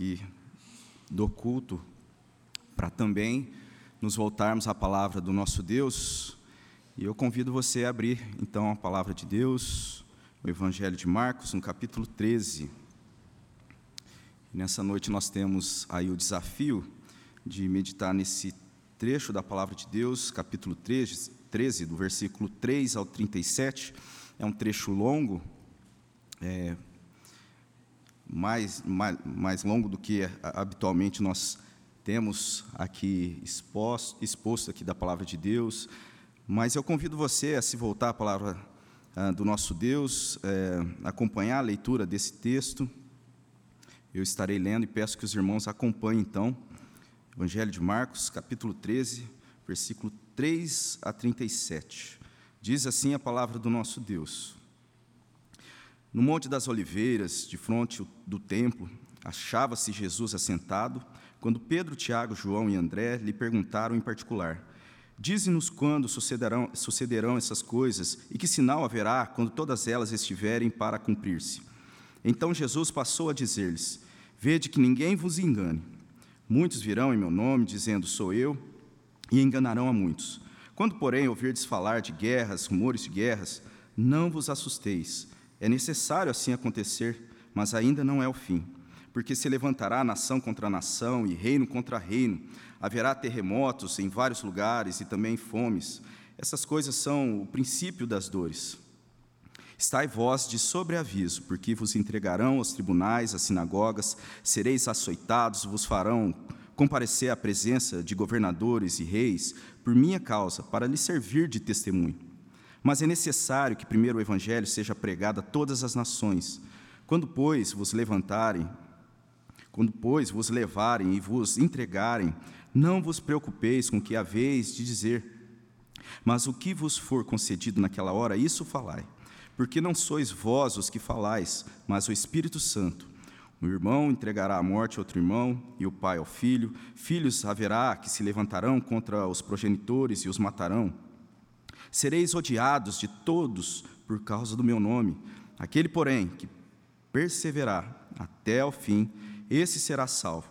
aqui do culto para também nos voltarmos à palavra do nosso Deus. E eu convido você a abrir então a palavra de Deus, o Evangelho de Marcos, no capítulo 13. E nessa noite nós temos aí o desafio de meditar nesse trecho da palavra de Deus, capítulo 13, 13 do versículo 3 ao 37. É um trecho longo, é, mais, mais, mais longo do que habitualmente nós temos aqui exposto, exposto aqui da palavra de Deus, mas eu convido você a se voltar à palavra ah, do nosso Deus, é, acompanhar a leitura desse texto. Eu estarei lendo e peço que os irmãos acompanhem então, Evangelho de Marcos, capítulo 13, versículo 3 a 37. Diz assim a palavra do nosso Deus: no Monte das Oliveiras, de frente do templo, achava-se Jesus assentado, quando Pedro, Tiago, João e André lhe perguntaram em particular: Dize-nos quando sucederão, sucederão essas coisas e que sinal haverá quando todas elas estiverem para cumprir-se. Então Jesus passou a dizer-lhes: Vede que ninguém vos engane. Muitos virão em meu nome, dizendo: Sou eu, e enganarão a muitos. Quando, porém, ouvirdes falar de guerras, rumores de guerras, não vos assusteis é necessário assim acontecer, mas ainda não é o fim, porque se levantará nação contra nação e reino contra reino, haverá terremotos em vários lugares e também fomes. Essas coisas são o princípio das dores. Estai vós de sobreaviso, porque vos entregarão aos tribunais, às sinagogas, sereis açoitados, vos farão comparecer à presença de governadores e reis por minha causa, para lhes servir de testemunho. Mas é necessário que primeiro o Evangelho seja pregado a todas as nações. Quando, pois, vos levantarem, quando, pois, vos levarem e vos entregarem, não vos preocupeis com o que haveis de dizer, mas o que vos for concedido naquela hora, isso falai. Porque não sois vós os que falais, mas o Espírito Santo. O irmão entregará à morte outro irmão, e o pai ao filho. Filhos haverá que se levantarão contra os progenitores e os matarão. Sereis odiados de todos por causa do meu nome. Aquele, porém, que perseverar até o fim, esse será salvo.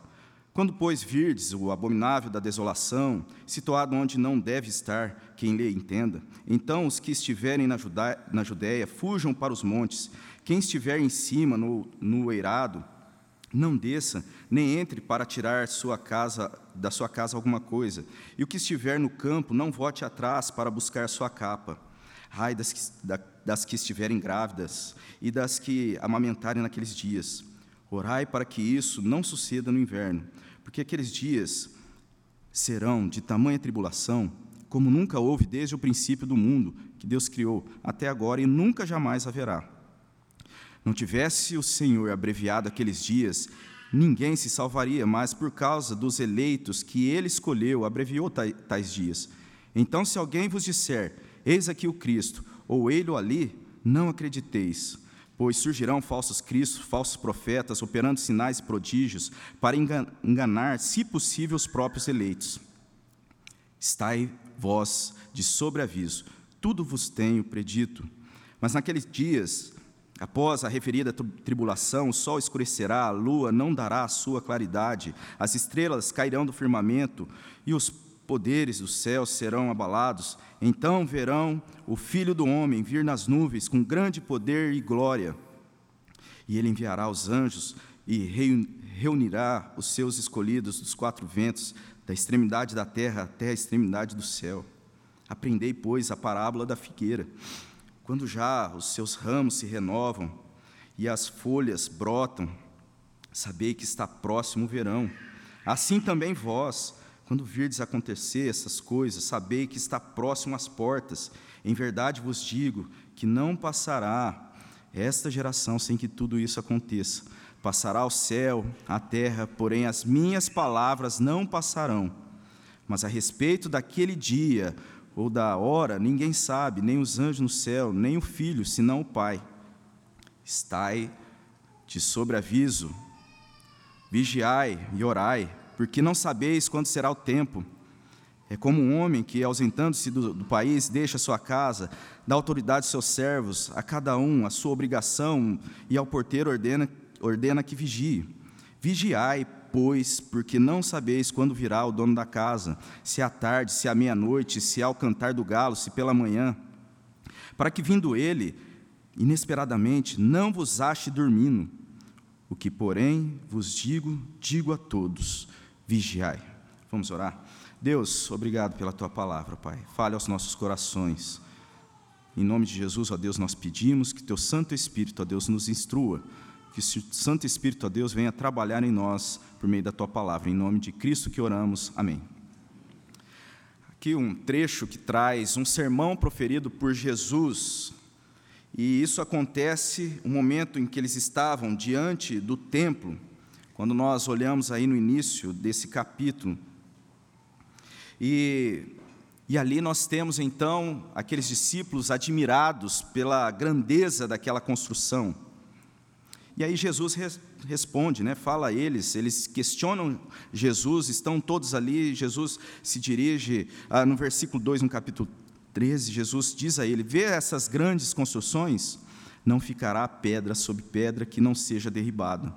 Quando, pois, virdes o abominável da desolação, situado onde não deve estar, quem lhe entenda, então os que estiverem na Judéia, na Judéia fujam para os montes. Quem estiver em cima, no, no eirado, não desça, nem entre para tirar sua casa, da sua casa alguma coisa. E o que estiver no campo, não vote atrás para buscar sua capa. Ai das que, das que estiverem grávidas e das que amamentarem naqueles dias. Orai para que isso não suceda no inverno, porque aqueles dias serão de tamanha tribulação, como nunca houve desde o princípio do mundo que Deus criou, até agora e nunca jamais haverá. Não tivesse o Senhor abreviado aqueles dias, ninguém se salvaria, mas por causa dos eleitos que ele escolheu, abreviou tais dias. Então, se alguém vos disser, eis aqui o Cristo, ou ele ou ali, não acrediteis, pois surgirão falsos cristos, falsos profetas, operando sinais e prodígios, para enganar, se possível, os próprios eleitos. Estai vós de sobreaviso, tudo vos tenho predito. Mas naqueles dias Após a referida tribulação, o sol escurecerá, a lua não dará a sua claridade, as estrelas cairão do firmamento e os poderes dos céus serão abalados. Então verão o Filho do Homem vir nas nuvens com grande poder e glória. E ele enviará os anjos e reunirá os seus escolhidos dos quatro ventos, da extremidade da terra até a extremidade do céu. Aprendei, pois, a parábola da figueira. Quando já os seus ramos se renovam e as folhas brotam, sabei que está próximo o verão. Assim também vós, quando virdes acontecer essas coisas, sabei que está próximo às portas. Em verdade vos digo que não passará esta geração sem que tudo isso aconteça. Passará o céu, a terra, porém as minhas palavras não passarão. Mas a respeito daquele dia, ou da hora, ninguém sabe, nem os anjos no céu, nem o filho, senão o Pai. Estai de sobreaviso, vigiai e orai, porque não sabeis quando será o tempo. É como um homem que, ausentando-se do, do, país, deixa sua casa, dá autoridade aos seus servos, a cada um a sua obrigação, e ao porteiro ordena, ordena que vigie. Vigiai, pois, porque não sabeis quando virá o dono da casa, se à tarde, se à meia-noite, se ao cantar do galo, se pela manhã, para que vindo ele, inesperadamente, não vos ache dormindo. O que, porém, vos digo, digo a todos: vigiai. Vamos orar? Deus, obrigado pela tua palavra, Pai. Fale aos nossos corações. Em nome de Jesus, ó Deus, nós pedimos que teu Santo Espírito, ó Deus, nos instrua, que o Santo Espírito, ó Deus, venha trabalhar em nós por meio da tua palavra. Em nome de Cristo que oramos. Amém. Aqui um trecho que traz um sermão proferido por Jesus. E isso acontece no momento em que eles estavam diante do templo, quando nós olhamos aí no início desse capítulo. E, e ali nós temos então aqueles discípulos admirados pela grandeza daquela construção. E aí Jesus res, responde, né, fala a eles, eles questionam Jesus, estão todos ali, Jesus se dirige, ah, no versículo 2, no capítulo 13, Jesus diz a ele: Vê essas grandes construções, não ficará pedra sobre pedra que não seja derribada.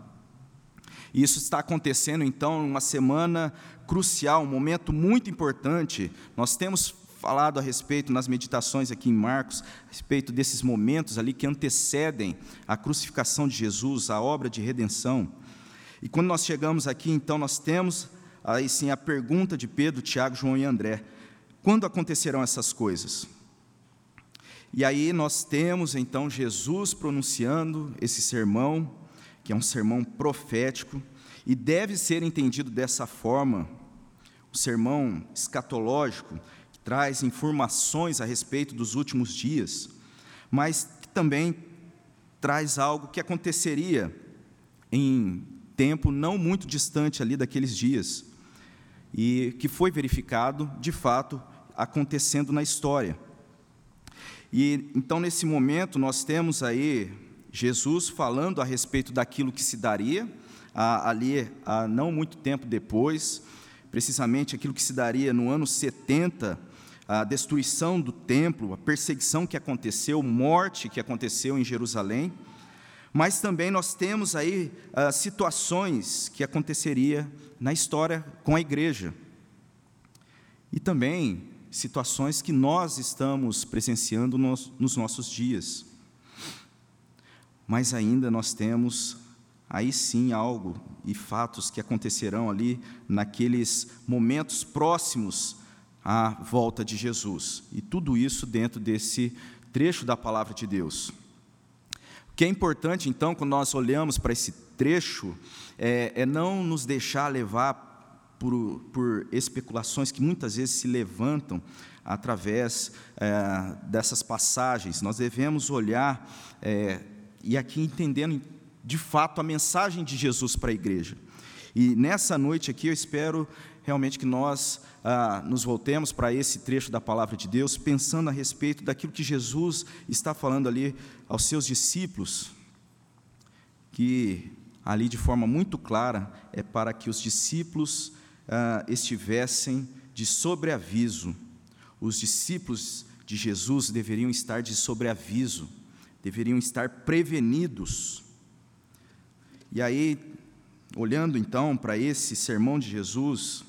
E isso está acontecendo então uma semana crucial, um momento muito importante. Nós temos falado a respeito nas meditações aqui em Marcos, a respeito desses momentos ali que antecedem a crucificação de Jesus, a obra de redenção. E quando nós chegamos aqui, então, nós temos aí sim a pergunta de Pedro, Tiago, João e André: quando acontecerão essas coisas? E aí nós temos então Jesus pronunciando esse sermão, que é um sermão profético, e deve ser entendido dessa forma, o sermão escatológico, traz informações a respeito dos últimos dias, mas também traz algo que aconteceria em tempo não muito distante ali daqueles dias, e que foi verificado, de fato, acontecendo na história. E então, nesse momento, nós temos aí Jesus falando a respeito daquilo que se daria ali, não muito tempo depois, precisamente aquilo que se daria no ano 70 a destruição do templo, a perseguição que aconteceu, morte que aconteceu em Jerusalém, mas também nós temos aí ah, situações que aconteceria na história com a igreja. E também situações que nós estamos presenciando nos, nos nossos dias. Mas ainda nós temos aí sim algo e fatos que acontecerão ali naqueles momentos próximos a volta de Jesus. E tudo isso dentro desse trecho da palavra de Deus. O que é importante, então, quando nós olhamos para esse trecho, é, é não nos deixar levar por, por, especulações que muitas vezes se levantam através é, dessas passagens. Nós devemos olhar, é, e aqui entendendo de fato a mensagem de Jesus para a igreja. E nessa noite aqui eu espero realmente que nós ah, nos voltemos para esse trecho da palavra de Deus, pensando a respeito daquilo que Jesus está falando ali aos seus discípulos, que ali de forma muito clara é para que os discípulos ah, estivessem de sobreaviso. Os discípulos de Jesus deveriam estar de sobreaviso, deveriam estar prevenidos. E aí, olhando então para esse sermão de Jesus,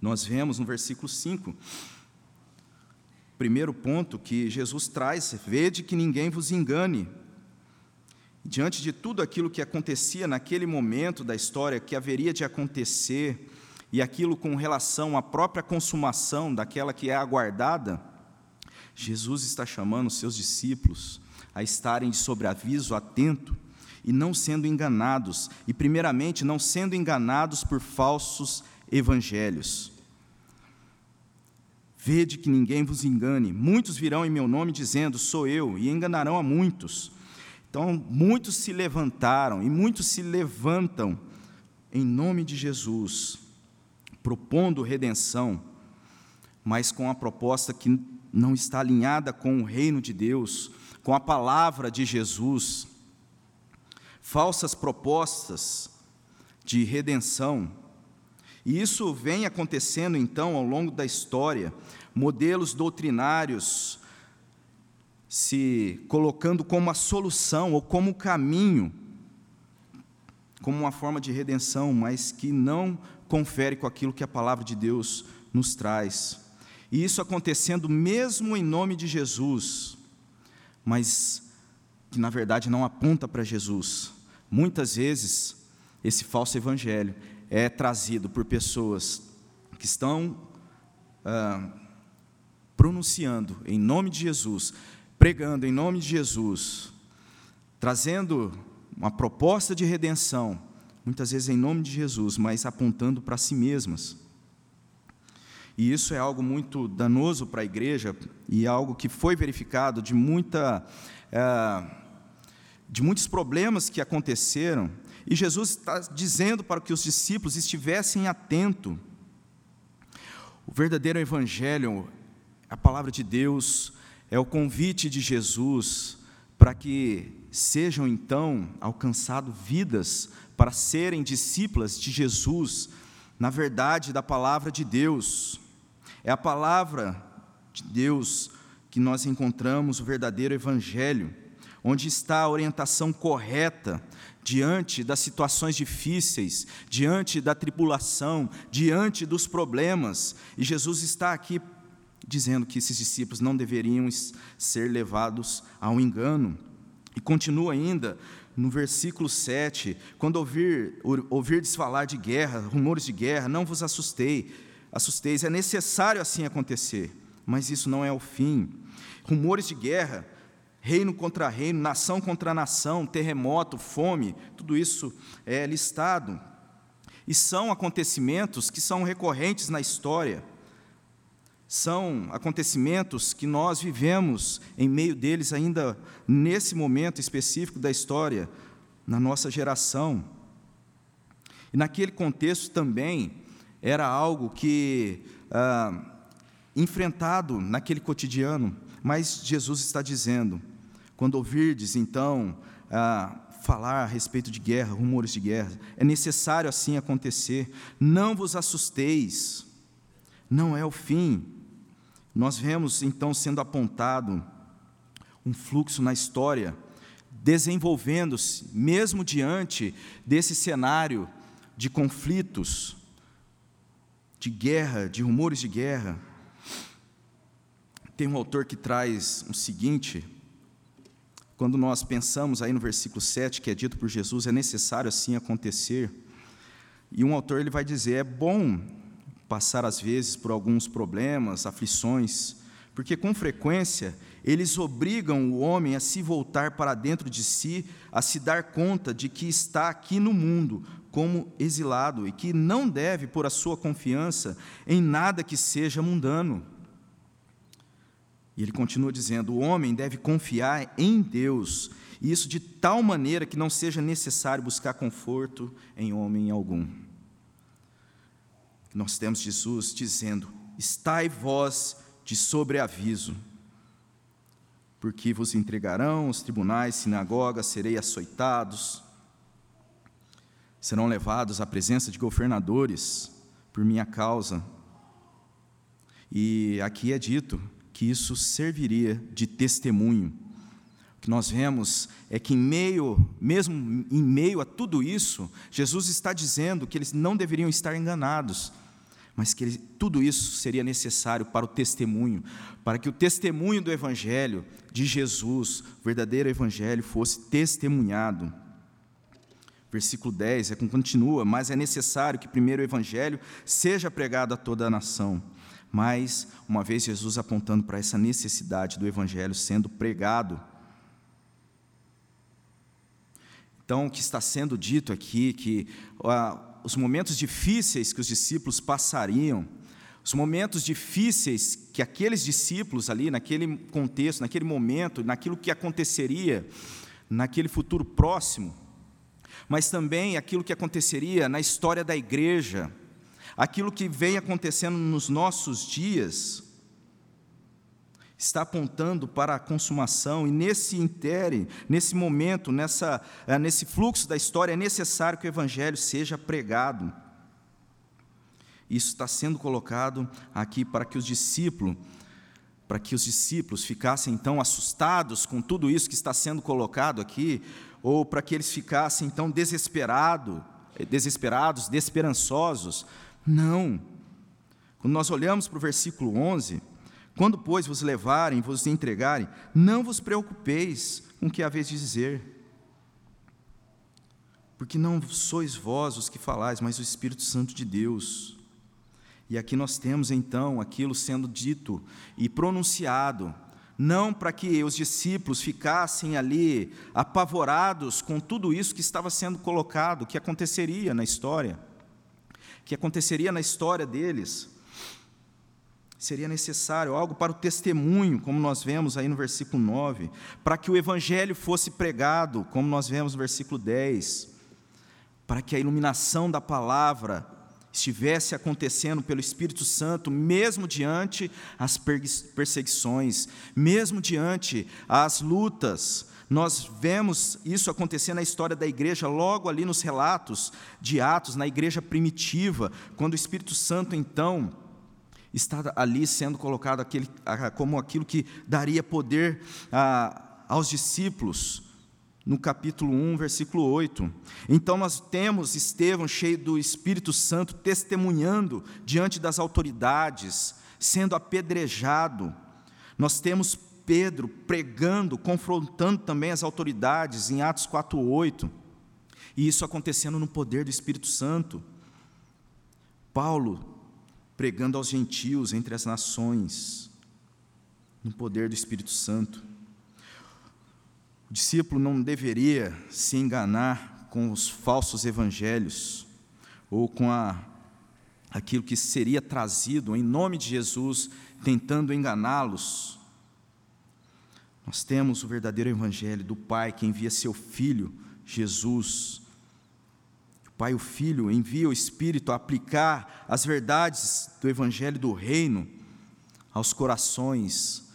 nós vemos no versículo 5, primeiro ponto que Jesus traz: vede que ninguém vos engane. Diante de tudo aquilo que acontecia naquele momento da história, que haveria de acontecer, e aquilo com relação à própria consumação daquela que é aguardada, Jesus está chamando seus discípulos a estarem de sobreaviso, atento, e não sendo enganados, e primeiramente não sendo enganados por falsos evangelhos. Vede que ninguém vos engane. Muitos virão em meu nome dizendo: Sou eu, e enganarão a muitos. Então, muitos se levantaram e muitos se levantam em nome de Jesus, propondo redenção, mas com a proposta que não está alinhada com o reino de Deus, com a palavra de Jesus. Falsas propostas de redenção e isso vem acontecendo então ao longo da história, modelos doutrinários se colocando como a solução ou como o caminho como uma forma de redenção, mas que não confere com aquilo que a palavra de Deus nos traz. E isso acontecendo mesmo em nome de Jesus, mas que na verdade não aponta para Jesus. Muitas vezes, esse falso evangelho é trazido por pessoas que estão ah, pronunciando em nome de Jesus, pregando em nome de Jesus, trazendo uma proposta de redenção, muitas vezes em nome de Jesus, mas apontando para si mesmas. E isso é algo muito danoso para a igreja e algo que foi verificado de muita. É, de muitos problemas que aconteceram, e Jesus está dizendo para que os discípulos estivessem atentos. O verdadeiro evangelho, a palavra de Deus, é o convite de Jesus para que sejam então alcançadas vidas para serem discípulas de Jesus, na verdade da palavra de Deus. É a palavra de Deus que nós encontramos o verdadeiro evangelho onde está a orientação correta diante das situações difíceis, diante da tribulação, diante dos problemas. E Jesus está aqui dizendo que esses discípulos não deveriam ser levados ao engano. E continua ainda no versículo 7, quando ouvir, ouvirdes falar de guerra, rumores de guerra, não vos assustei, assusteis, é necessário assim acontecer, mas isso não é o fim. Rumores de guerra reino contra reino, nação contra nação, terremoto, fome, tudo isso é listado. E são acontecimentos que são recorrentes na história. São acontecimentos que nós vivemos em meio deles ainda nesse momento específico da história, na nossa geração. E naquele contexto também era algo que, ah, enfrentado naquele cotidiano, mas Jesus está dizendo: quando ouvirdes, então, falar a respeito de guerra, rumores de guerra, é necessário assim acontecer. Não vos assusteis, não é o fim. Nós vemos então sendo apontado um fluxo na história, desenvolvendo-se, mesmo diante desse cenário de conflitos, de guerra, de rumores de guerra. Tem um autor que traz o seguinte quando nós pensamos aí no versículo 7, que é dito por Jesus, é necessário assim acontecer. E um autor ele vai dizer: é bom passar às vezes por alguns problemas, aflições, porque com frequência eles obrigam o homem a se voltar para dentro de si, a se dar conta de que está aqui no mundo como exilado e que não deve pôr a sua confiança em nada que seja mundano. E ele continua dizendo: o homem deve confiar em Deus, e isso de tal maneira que não seja necessário buscar conforto em homem algum. Nós temos Jesus dizendo: Estai vós de sobreaviso, porque vos entregarão os tribunais, sinagogas, serei açoitados, serão levados à presença de governadores por minha causa. E aqui é dito que isso serviria de testemunho. O que nós vemos é que em meio, mesmo em meio a tudo isso, Jesus está dizendo que eles não deveriam estar enganados, mas que ele, tudo isso seria necessário para o testemunho, para que o testemunho do evangelho de Jesus, o verdadeiro evangelho, fosse testemunhado. Versículo 10 é continua, mas é necessário que primeiro o evangelho seja pregado a toda a nação. Mas, uma vez Jesus apontando para essa necessidade do Evangelho sendo pregado, então o que está sendo dito aqui, que ah, os momentos difíceis que os discípulos passariam, os momentos difíceis que aqueles discípulos ali, naquele contexto, naquele momento, naquilo que aconteceria naquele futuro próximo, mas também aquilo que aconteceria na história da igreja, aquilo que vem acontecendo nos nossos dias está apontando para a consumação e nesse intere, nesse momento, nessa, eh, nesse fluxo da história é necessário que o evangelho seja pregado. Isso está sendo colocado aqui para que os discípulos para que os discípulos ficassem então assustados com tudo isso que está sendo colocado aqui, ou para que eles ficassem então desesperado, desesperados, desesperançosos. Não. Quando nós olhamos para o versículo 11, quando, pois, vos levarem, vos entregarem, não vos preocupeis com o que haveis de dizer, porque não sois vós os que falais, mas o Espírito Santo de Deus. E aqui nós temos então aquilo sendo dito e pronunciado, não para que os discípulos ficassem ali apavorados com tudo isso que estava sendo colocado, que aconteceria na história, que aconteceria na história deles. Seria necessário algo para o testemunho, como nós vemos aí no versículo 9, para que o evangelho fosse pregado, como nós vemos no versículo 10, para que a iluminação da palavra estivesse acontecendo pelo Espírito Santo, mesmo diante as perseguições, mesmo diante as lutas. Nós vemos isso acontecer na história da igreja, logo ali nos relatos de Atos, na igreja primitiva, quando o Espírito Santo, então, está ali sendo colocado aquele, como aquilo que daria poder a, aos discípulos no capítulo 1, versículo 8. Então nós temos Estevão cheio do Espírito Santo testemunhando diante das autoridades, sendo apedrejado. Nós temos Pedro pregando, confrontando também as autoridades em Atos 4:8. E isso acontecendo no poder do Espírito Santo. Paulo pregando aos gentios entre as nações, no poder do Espírito Santo. O discípulo não deveria se enganar com os falsos evangelhos ou com a, aquilo que seria trazido em nome de Jesus, tentando enganá-los. Nós temos o verdadeiro evangelho do Pai que envia seu filho, Jesus. O Pai o Filho envia o Espírito a aplicar as verdades do evangelho do reino aos corações,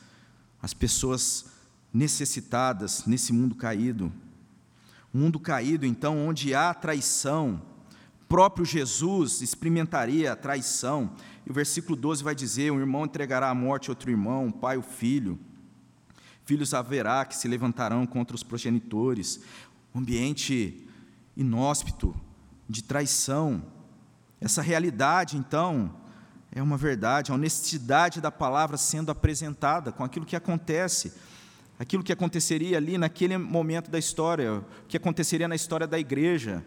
às pessoas necessitadas nesse mundo caído. Um mundo caído, então, onde há traição. Próprio Jesus experimentaria a traição. E o versículo 12 vai dizer: Um irmão entregará à morte outro irmão, um pai o filho. Filhos haverá que se levantarão contra os progenitores. Um ambiente inóspito, de traição. Essa realidade, então, é uma verdade, a honestidade da palavra sendo apresentada com aquilo que acontece aquilo que aconteceria ali naquele momento da história, o que aconteceria na história da igreja.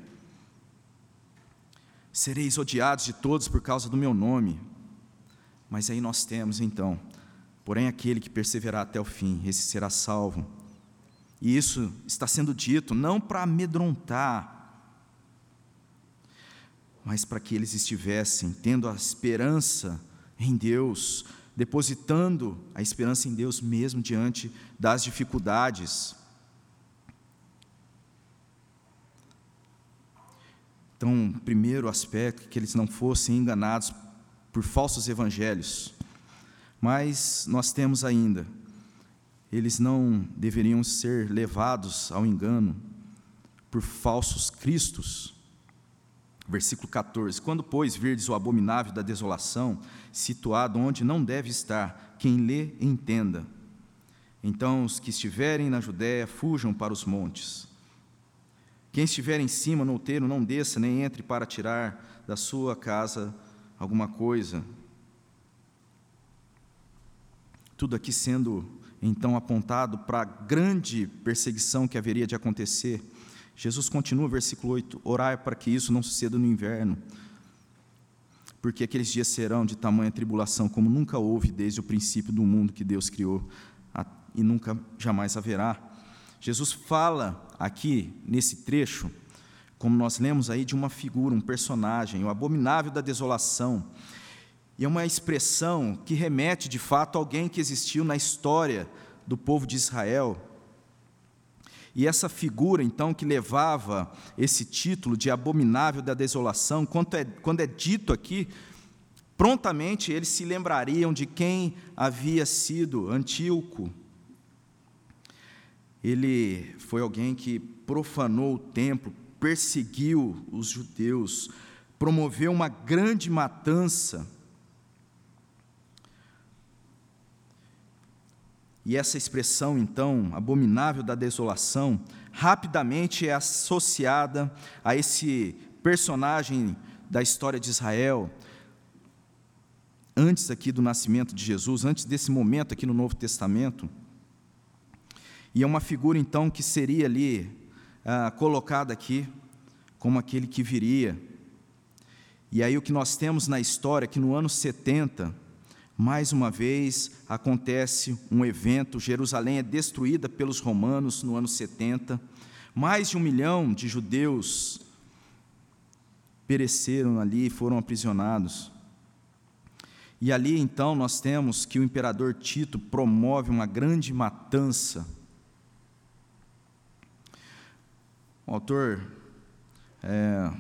Sereis odiados de todos por causa do meu nome. Mas aí nós temos então, porém aquele que perseverar até o fim, esse será salvo. E isso está sendo dito não para amedrontar, mas para que eles estivessem tendo a esperança em Deus, depositando a esperança em Deus mesmo diante das dificuldades. Então, primeiro aspecto, que eles não fossem enganados por falsos evangelhos. Mas nós temos ainda, eles não deveriam ser levados ao engano por falsos cristos. Versículo 14: Quando, pois, virdes o abominável da desolação, situado onde não deve estar, quem lê, entenda. Então, os que estiverem na Judéia, fujam para os montes. Quem estiver em cima no outeiro, não desça, nem entre para tirar da sua casa alguma coisa. Tudo aqui sendo, então, apontado para a grande perseguição que haveria de acontecer Jesus continua, versículo 8: Orai para que isso não suceda no inverno, porque aqueles dias serão de tamanha tribulação como nunca houve desde o princípio do mundo que Deus criou e nunca jamais haverá. Jesus fala aqui nesse trecho, como nós lemos aí, de uma figura, um personagem, o abominável da desolação. E é uma expressão que remete de fato a alguém que existiu na história do povo de Israel, e essa figura, então, que levava esse título de abominável da desolação, quando é, quando é dito aqui, prontamente eles se lembrariam de quem havia sido Antíoco. Ele foi alguém que profanou o templo, perseguiu os judeus, promoveu uma grande matança. E essa expressão, então, abominável da desolação, rapidamente é associada a esse personagem da história de Israel, antes aqui do nascimento de Jesus, antes desse momento aqui no Novo Testamento. E é uma figura, então, que seria ali ah, colocada aqui como aquele que viria. E aí o que nós temos na história é que no ano 70, mais uma vez acontece um evento, Jerusalém é destruída pelos romanos no ano 70, mais de um milhão de judeus pereceram ali e foram aprisionados. E ali então nós temos que o imperador Tito promove uma grande matança. O autor é,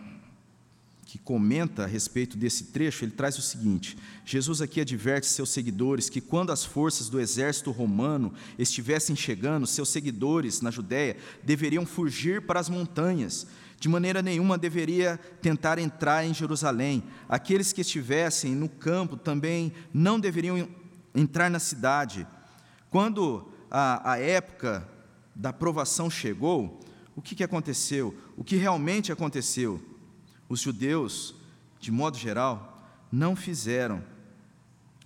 que comenta a respeito desse trecho, ele traz o seguinte: Jesus aqui adverte seus seguidores que quando as forças do exército romano estivessem chegando, seus seguidores na Judéia deveriam fugir para as montanhas. De maneira nenhuma deveria tentar entrar em Jerusalém. Aqueles que estivessem no campo também não deveriam entrar na cidade. Quando a, a época da provação chegou, o que, que aconteceu? O que realmente aconteceu? Os judeus, de modo geral, não fizeram,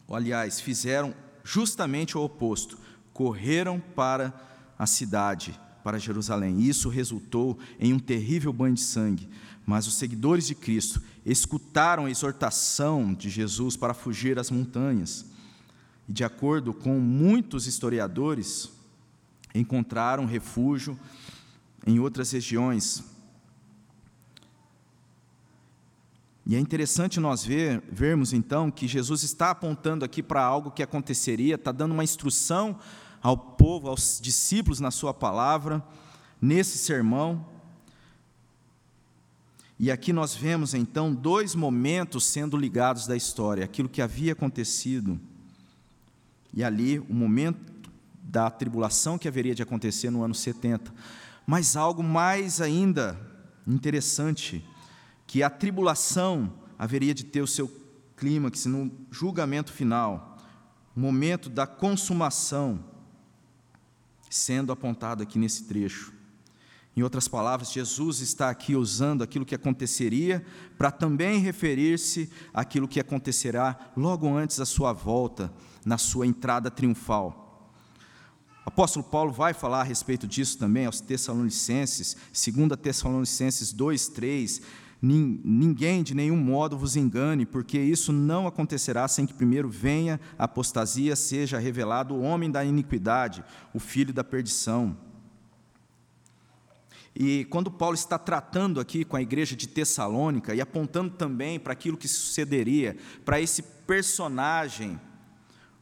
ou, aliás, fizeram justamente o oposto, correram para a cidade, para Jerusalém. Isso resultou em um terrível banho de sangue. Mas os seguidores de Cristo escutaram a exortação de Jesus para fugir às montanhas. E, de acordo com muitos historiadores, encontraram refúgio em outras regiões E é interessante nós ver, vermos então que Jesus está apontando aqui para algo que aconteceria, está dando uma instrução ao povo, aos discípulos na sua palavra, nesse sermão. E aqui nós vemos então dois momentos sendo ligados da história: aquilo que havia acontecido, e ali o momento da tribulação que haveria de acontecer no ano 70. Mas algo mais ainda interessante que a tribulação haveria de ter o seu clímax no julgamento final, momento da consumação, sendo apontado aqui nesse trecho. Em outras palavras, Jesus está aqui usando aquilo que aconteceria para também referir-se àquilo que acontecerá logo antes da sua volta, na sua entrada triunfal. Apóstolo Paulo vai falar a respeito disso também aos Tessalonicenses, 2 Tessalonicenses 2, 3, Ninguém de nenhum modo vos engane, porque isso não acontecerá sem que primeiro venha a apostasia, seja revelado o homem da iniquidade, o filho da perdição. E quando Paulo está tratando aqui com a igreja de Tessalônica e apontando também para aquilo que sucederia, para esse personagem,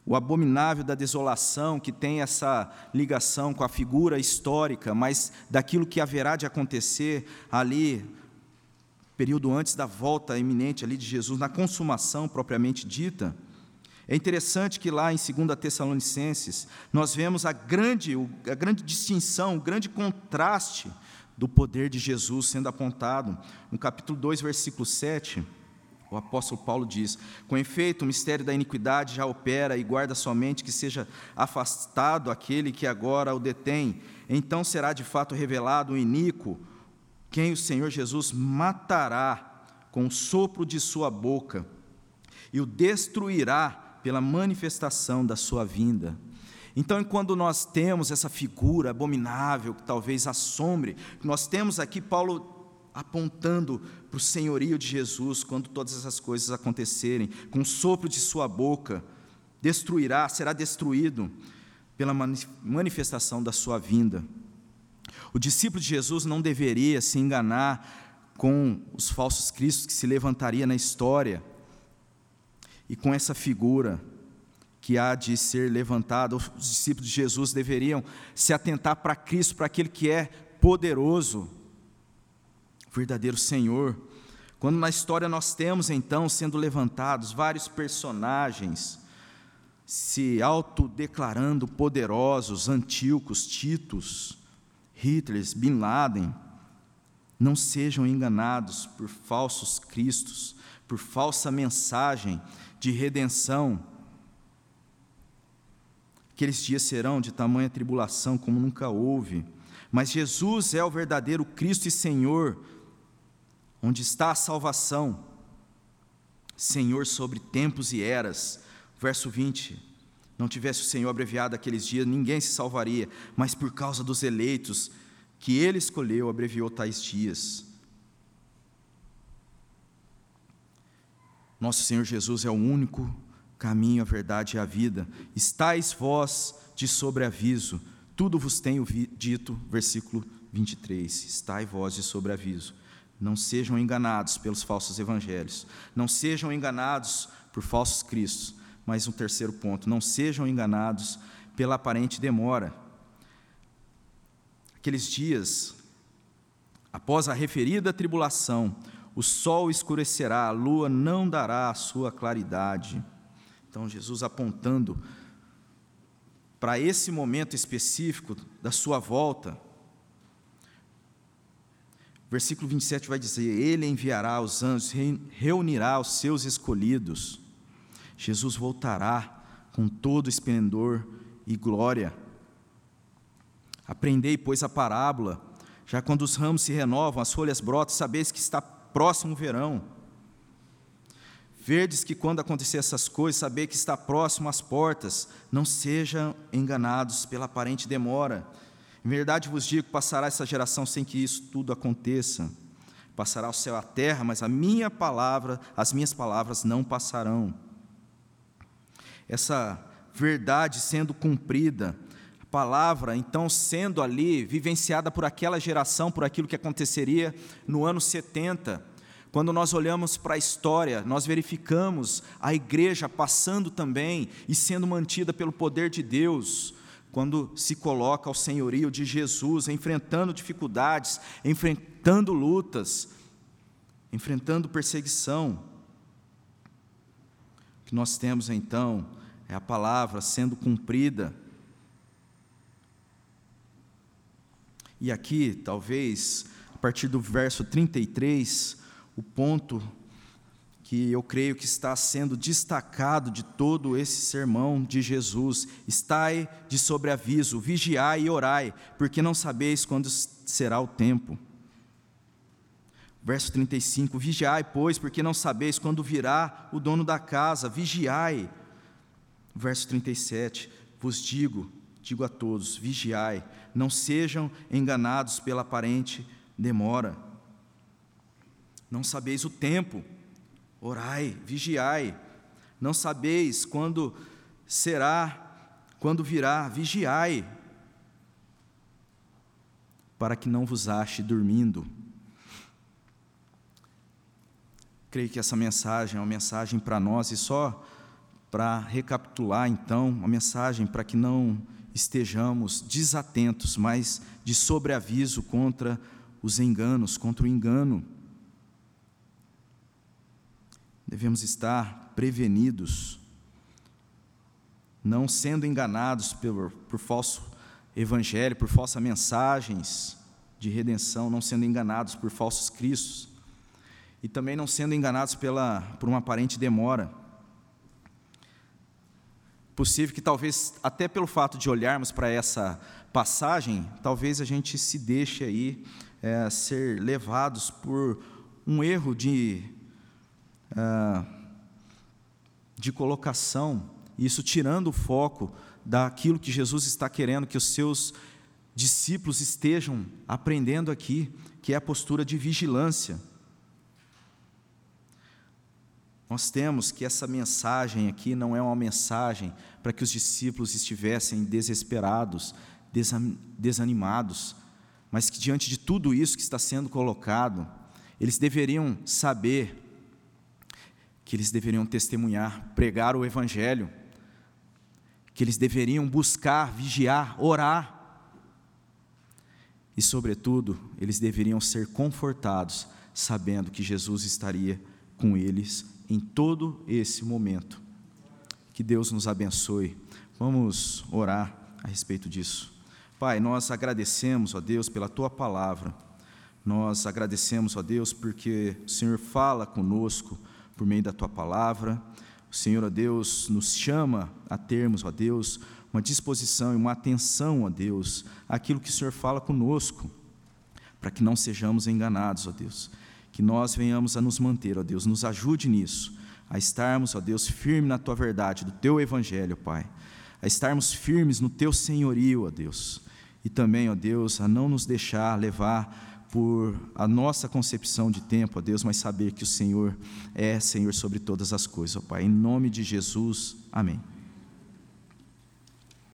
o abominável da desolação, que tem essa ligação com a figura histórica, mas daquilo que haverá de acontecer ali período antes da volta iminente ali de Jesus, na consumação propriamente dita, é interessante que lá em 2 Tessalonicenses nós vemos a grande, a grande distinção, o grande contraste do poder de Jesus sendo apontado. No capítulo 2, versículo 7, o apóstolo Paulo diz: Com efeito, o mistério da iniquidade já opera e guarda somente que seja afastado aquele que agora o detém. Então será de fato revelado o iníquo, quem o Senhor Jesus matará com o sopro de sua boca e o destruirá pela manifestação da sua vinda. Então, quando nós temos essa figura abominável, que talvez assombre, nós temos aqui Paulo apontando para o senhorio de Jesus, quando todas essas coisas acontecerem, com o sopro de sua boca, destruirá, será destruído pela manifestação da sua vinda. O discípulo de Jesus não deveria se enganar com os falsos cristos que se levantaria na história e com essa figura que há de ser levantada. Os discípulos de Jesus deveriam se atentar para Cristo, para aquele que é poderoso, verdadeiro Senhor. Quando na história nós temos então sendo levantados vários personagens se autodeclarando poderosos, Antíocos, Titos, Hitler, Bin Laden, não sejam enganados por falsos cristos, por falsa mensagem de redenção. Aqueles dias serão de tamanha tribulação como nunca houve. Mas Jesus é o verdadeiro Cristo e Senhor, onde está a salvação. Senhor sobre tempos e eras. Verso 20. Não tivesse o Senhor abreviado aqueles dias, ninguém se salvaria, mas por causa dos eleitos que ele escolheu, abreviou tais dias. Nosso Senhor Jesus é o único caminho, a verdade e a vida. Estais vós de sobreaviso, tudo vos tenho dito, versículo 23. Estai vós de sobreaviso. Não sejam enganados pelos falsos evangelhos, não sejam enganados por falsos cristos. Mas um terceiro ponto, não sejam enganados pela aparente demora. Aqueles dias, após a referida tribulação, o sol escurecerá, a lua não dará a sua claridade. Então, Jesus apontando para esse momento específico da sua volta. Versículo 27 vai dizer: Ele enviará os anjos, reunirá os seus escolhidos. Jesus voltará com todo esplendor e glória. Aprendei, pois, a parábola, já quando os ramos se renovam, as folhas brotam, sabeis que está próximo o verão. Verdes que quando acontecer essas coisas, saber que está próximo às portas, não sejam enganados pela aparente demora. Em verdade vos digo, passará essa geração sem que isso tudo aconteça. Passará o céu a terra, mas a minha palavra, as minhas palavras não passarão. Essa verdade sendo cumprida, a palavra então sendo ali vivenciada por aquela geração, por aquilo que aconteceria no ano 70, quando nós olhamos para a história, nós verificamos a igreja passando também e sendo mantida pelo poder de Deus, quando se coloca ao senhorio de Jesus, enfrentando dificuldades, enfrentando lutas, enfrentando perseguição. Que nós temos então é a palavra sendo cumprida. E aqui, talvez, a partir do verso 33, o ponto que eu creio que está sendo destacado de todo esse sermão de Jesus. Estai de sobreaviso, vigiai e orai, porque não sabeis quando será o tempo. Verso 35: Vigiai, pois, porque não sabeis quando virá o dono da casa, vigiai. Verso 37: Vos digo, digo a todos: vigiai, não sejam enganados pela aparente demora não sabeis o tempo, orai, vigiai. Não sabeis quando será, quando virá, vigiai, para que não vos ache dormindo. Creio que essa mensagem é uma mensagem para nós e só para recapitular então, uma mensagem para que não estejamos desatentos, mas de sobreaviso contra os enganos, contra o engano. Devemos estar prevenidos, não sendo enganados por, por falso evangelho, por falsas mensagens de redenção, não sendo enganados por falsos cristos, e também não sendo enganados pela, por uma aparente demora. Possível que talvez, até pelo fato de olharmos para essa passagem, talvez a gente se deixe aí é, ser levados por um erro de ah, de colocação, isso tirando o foco daquilo que Jesus está querendo que os seus discípulos estejam aprendendo aqui, que é a postura de vigilância. Nós temos que essa mensagem aqui não é uma mensagem para que os discípulos estivessem desesperados, desanimados, mas que diante de tudo isso que está sendo colocado, eles deveriam saber que eles deveriam testemunhar, pregar o Evangelho, que eles deveriam buscar, vigiar, orar, e, sobretudo, eles deveriam ser confortados, sabendo que Jesus estaria com eles em todo esse momento. Que Deus nos abençoe. Vamos orar a respeito disso. Pai, nós agradecemos, ó Deus, pela tua palavra. Nós agradecemos, ó Deus, porque o Senhor fala conosco por meio da tua palavra. O Senhor, ó Deus, nos chama a termos, ó Deus, uma disposição e uma atenção, ó Deus, àquilo que o Senhor fala conosco, para que não sejamos enganados, ó Deus. Que nós venhamos a nos manter, ó Deus, nos ajude nisso, a estarmos, ó Deus, firmes na tua verdade, do teu evangelho, Pai, a estarmos firmes no teu senhorio, ó Deus, e também, ó Deus, a não nos deixar levar por a nossa concepção de tempo, ó Deus, mas saber que o Senhor é Senhor sobre todas as coisas, ó Pai. Em nome de Jesus, amém.